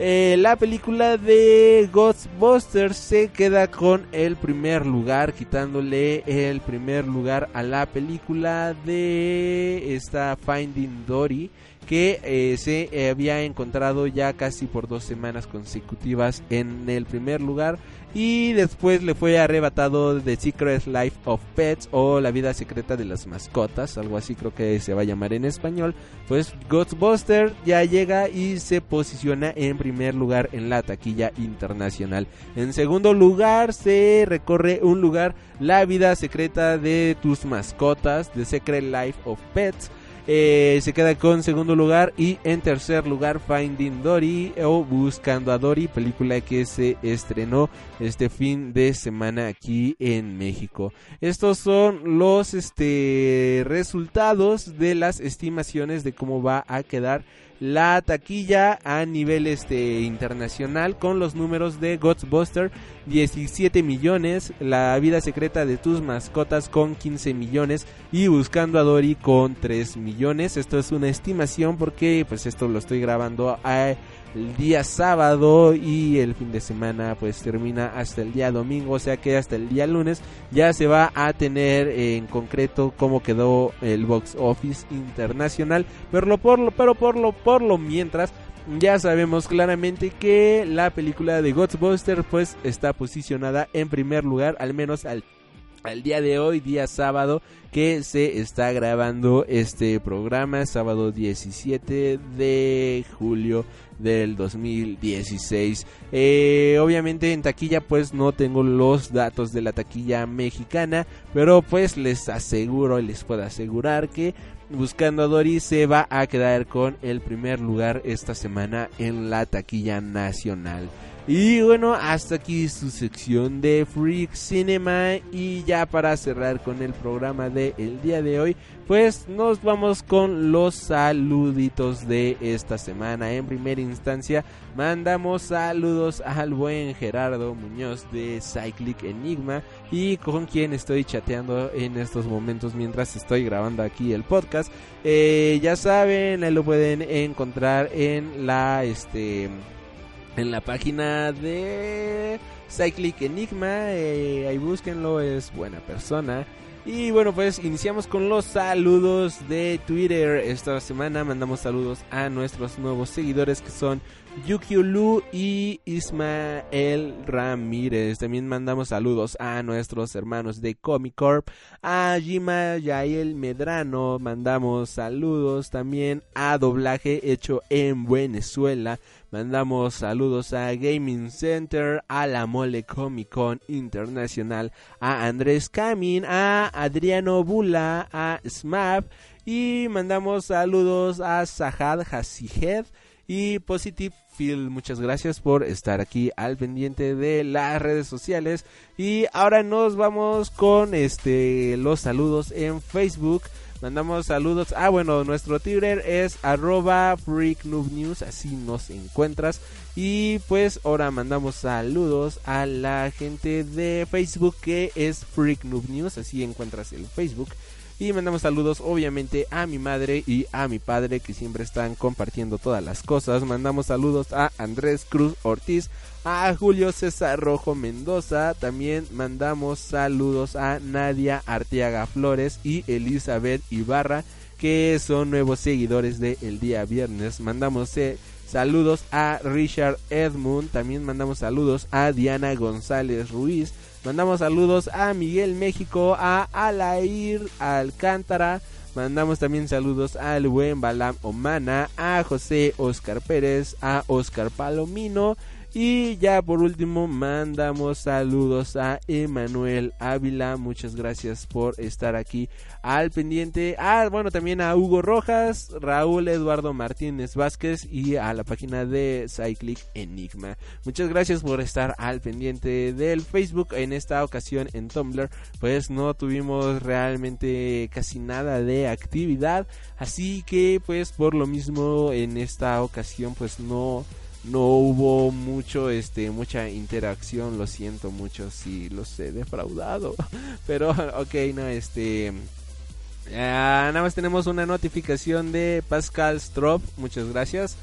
Eh, la película de Ghostbusters se queda con el primer lugar, quitándole el primer lugar a la película de esta Finding Dory, que eh, se había encontrado ya casi por dos semanas consecutivas en el primer lugar y después le fue arrebatado The Secret Life of Pets o La vida secreta de las mascotas, algo así creo que se va a llamar en español. Pues Ghostbuster ya llega y se posiciona en primer lugar en la taquilla internacional. En segundo lugar se recorre un lugar La vida secreta de tus mascotas, The Secret Life of Pets. Eh, se queda con segundo lugar y en tercer lugar Finding Dory o Buscando a Dory, película que se estrenó este fin de semana aquí en México. Estos son los este, resultados de las estimaciones de cómo va a quedar la taquilla a nivel este internacional con los números de Ghostbuster 17 millones, La vida secreta de tus mascotas con 15 millones y Buscando a Dory con 3 millones. Esto es una estimación porque pues esto lo estoy grabando a el día sábado y el fin de semana pues termina hasta el día domingo, o sea que hasta el día lunes ya se va a tener en concreto cómo quedó el box office internacional, pero lo por lo pero por lo por lo mientras ya sabemos claramente que la película de Ghostbusters pues está posicionada en primer lugar, al menos al al día de hoy, día sábado, que se está grabando este programa, sábado 17 de julio del 2016. Eh, obviamente en taquilla pues no tengo los datos de la taquilla mexicana, pero pues les aseguro, les puedo asegurar que Buscando a Dory se va a quedar con el primer lugar esta semana en la taquilla nacional. Y bueno, hasta aquí su sección de Freak Cinema. Y ya para cerrar con el programa de el día de hoy, pues nos vamos con los saluditos de esta semana. En primera instancia, mandamos saludos al buen Gerardo Muñoz de Cyclic Enigma y con quien estoy chateando en estos momentos mientras estoy grabando aquí el podcast. Eh, ya saben, ahí lo pueden encontrar en la este en la página de Cyclic Enigma. Eh, ahí búsquenlo, es buena persona. Y bueno, pues iniciamos con los saludos de Twitter. Esta semana mandamos saludos a nuestros nuevos seguidores que son Yukiulu y Ismael Ramírez. También mandamos saludos a nuestros hermanos de Comic Corp, a Jima Yael Medrano. Mandamos saludos también a Doblaje Hecho en Venezuela. Mandamos saludos a Gaming Center, a la Mole Comic Con Internacional, a Andrés Camin, a Adriano Bula, a SMAP y mandamos saludos a Sahad Hasihed y Positive Feel. Muchas gracias por estar aquí al pendiente de las redes sociales. Y ahora nos vamos con este los saludos en Facebook. Mandamos saludos. Ah, bueno, nuestro Twitter es arroba News, así nos encuentras. Y pues ahora mandamos saludos a la gente de Facebook que es Freak Noob News, así encuentras el Facebook. Y mandamos saludos obviamente a mi madre y a mi padre que siempre están compartiendo todas las cosas. Mandamos saludos a Andrés Cruz Ortiz, a Julio César Rojo Mendoza. También mandamos saludos a Nadia Arteaga Flores y Elizabeth Ibarra, que son nuevos seguidores de El Día Viernes. Mandamos eh, saludos a Richard Edmund. También mandamos saludos a Diana González Ruiz. Mandamos saludos a Miguel México, a Alair Alcántara. Mandamos también saludos al buen Balam Omana, a José Oscar Pérez, a Oscar Palomino y ya por último mandamos saludos a Emanuel Ávila. Muchas gracias por estar aquí al pendiente. Ah, bueno, también a Hugo Rojas, Raúl Eduardo Martínez Vázquez y a la página de Cyclic Enigma. Muchas gracias por estar al pendiente del Facebook. En esta ocasión en Tumblr pues no tuvimos realmente casi nada de actividad. Así que pues por lo mismo en esta ocasión pues no no hubo mucho este mucha interacción lo siento mucho si los he defraudado pero ok no este nada más tenemos una notificación de Pascal Strop muchas gracias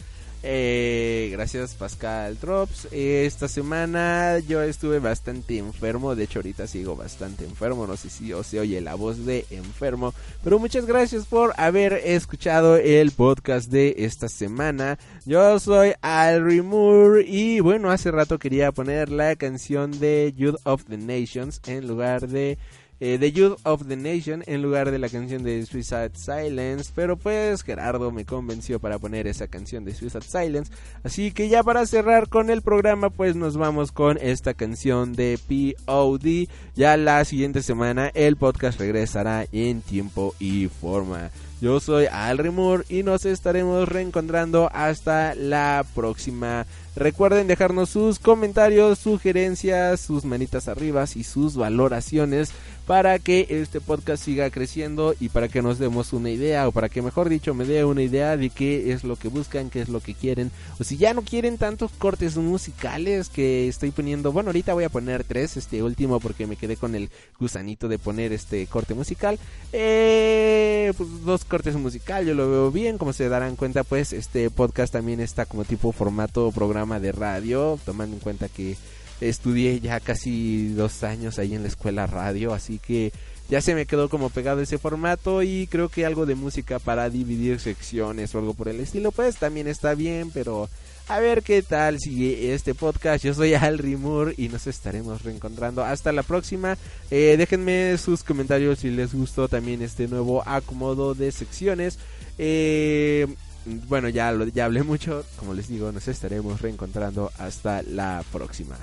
eh, gracias Pascal Drops. esta semana yo estuve bastante enfermo. De hecho ahorita sigo bastante enfermo. No sé si o se oye la voz de enfermo. Pero muchas gracias por haber escuchado el podcast de esta semana. Yo soy Al Moore. Y bueno, hace rato quería poner la canción de Youth of the Nations en lugar de eh, The Youth of the Nation en lugar de la canción de Suicide Silence. Pero pues Gerardo me convenció para poner esa canción de Suicide Silence. Así que ya para cerrar con el programa pues nos vamos con esta canción de POD. Ya la siguiente semana el podcast regresará en tiempo y forma. Yo soy Al Remur y nos estaremos reencontrando hasta la próxima. Recuerden dejarnos sus comentarios, sugerencias, sus manitas arriba y sus valoraciones para que este podcast siga creciendo y para que nos demos una idea o para que mejor dicho me dé una idea de qué es lo que buscan, qué es lo que quieren o si ya no quieren tantos cortes musicales que estoy poniendo, bueno ahorita voy a poner tres, este último porque me quedé con el gusanito de poner este corte musical, eh, pues dos cortes musical, yo lo veo bien, como se darán cuenta pues este podcast también está como tipo formato programa de radio, tomando en cuenta que estudié ya casi dos años ahí en la escuela radio, así que ya se me quedó como pegado ese formato y creo que algo de música para dividir secciones o algo por el estilo, pues también está bien, pero a ver qué tal sigue este podcast. Yo soy Al Rimur y nos estaremos reencontrando. Hasta la próxima. Eh, déjenme sus comentarios si les gustó también este nuevo acomodo de secciones. Eh, bueno, ya, ya hablé mucho. Como les digo, nos estaremos reencontrando. Hasta la próxima.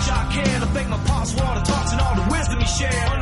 Much I cared. I thank my pops for all the talks and all the wisdom he shared.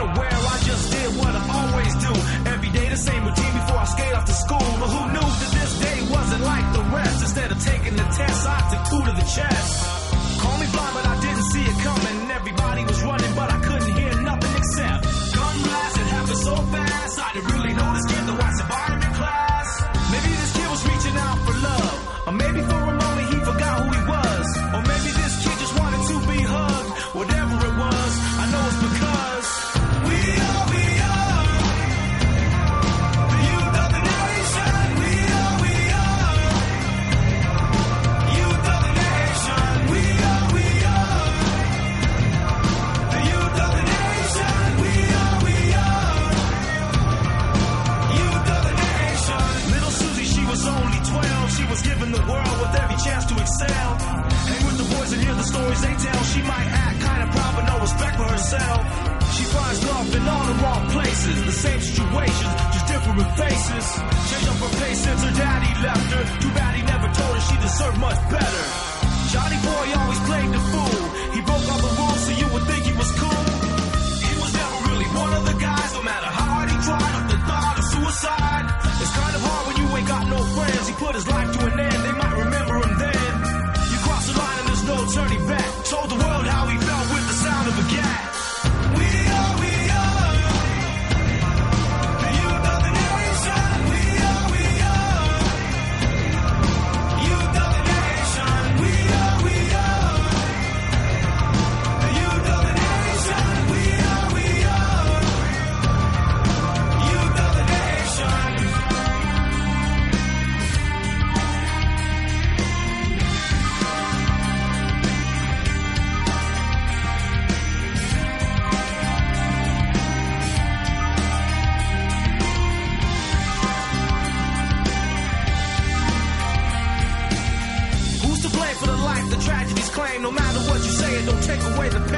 don't take away the pain.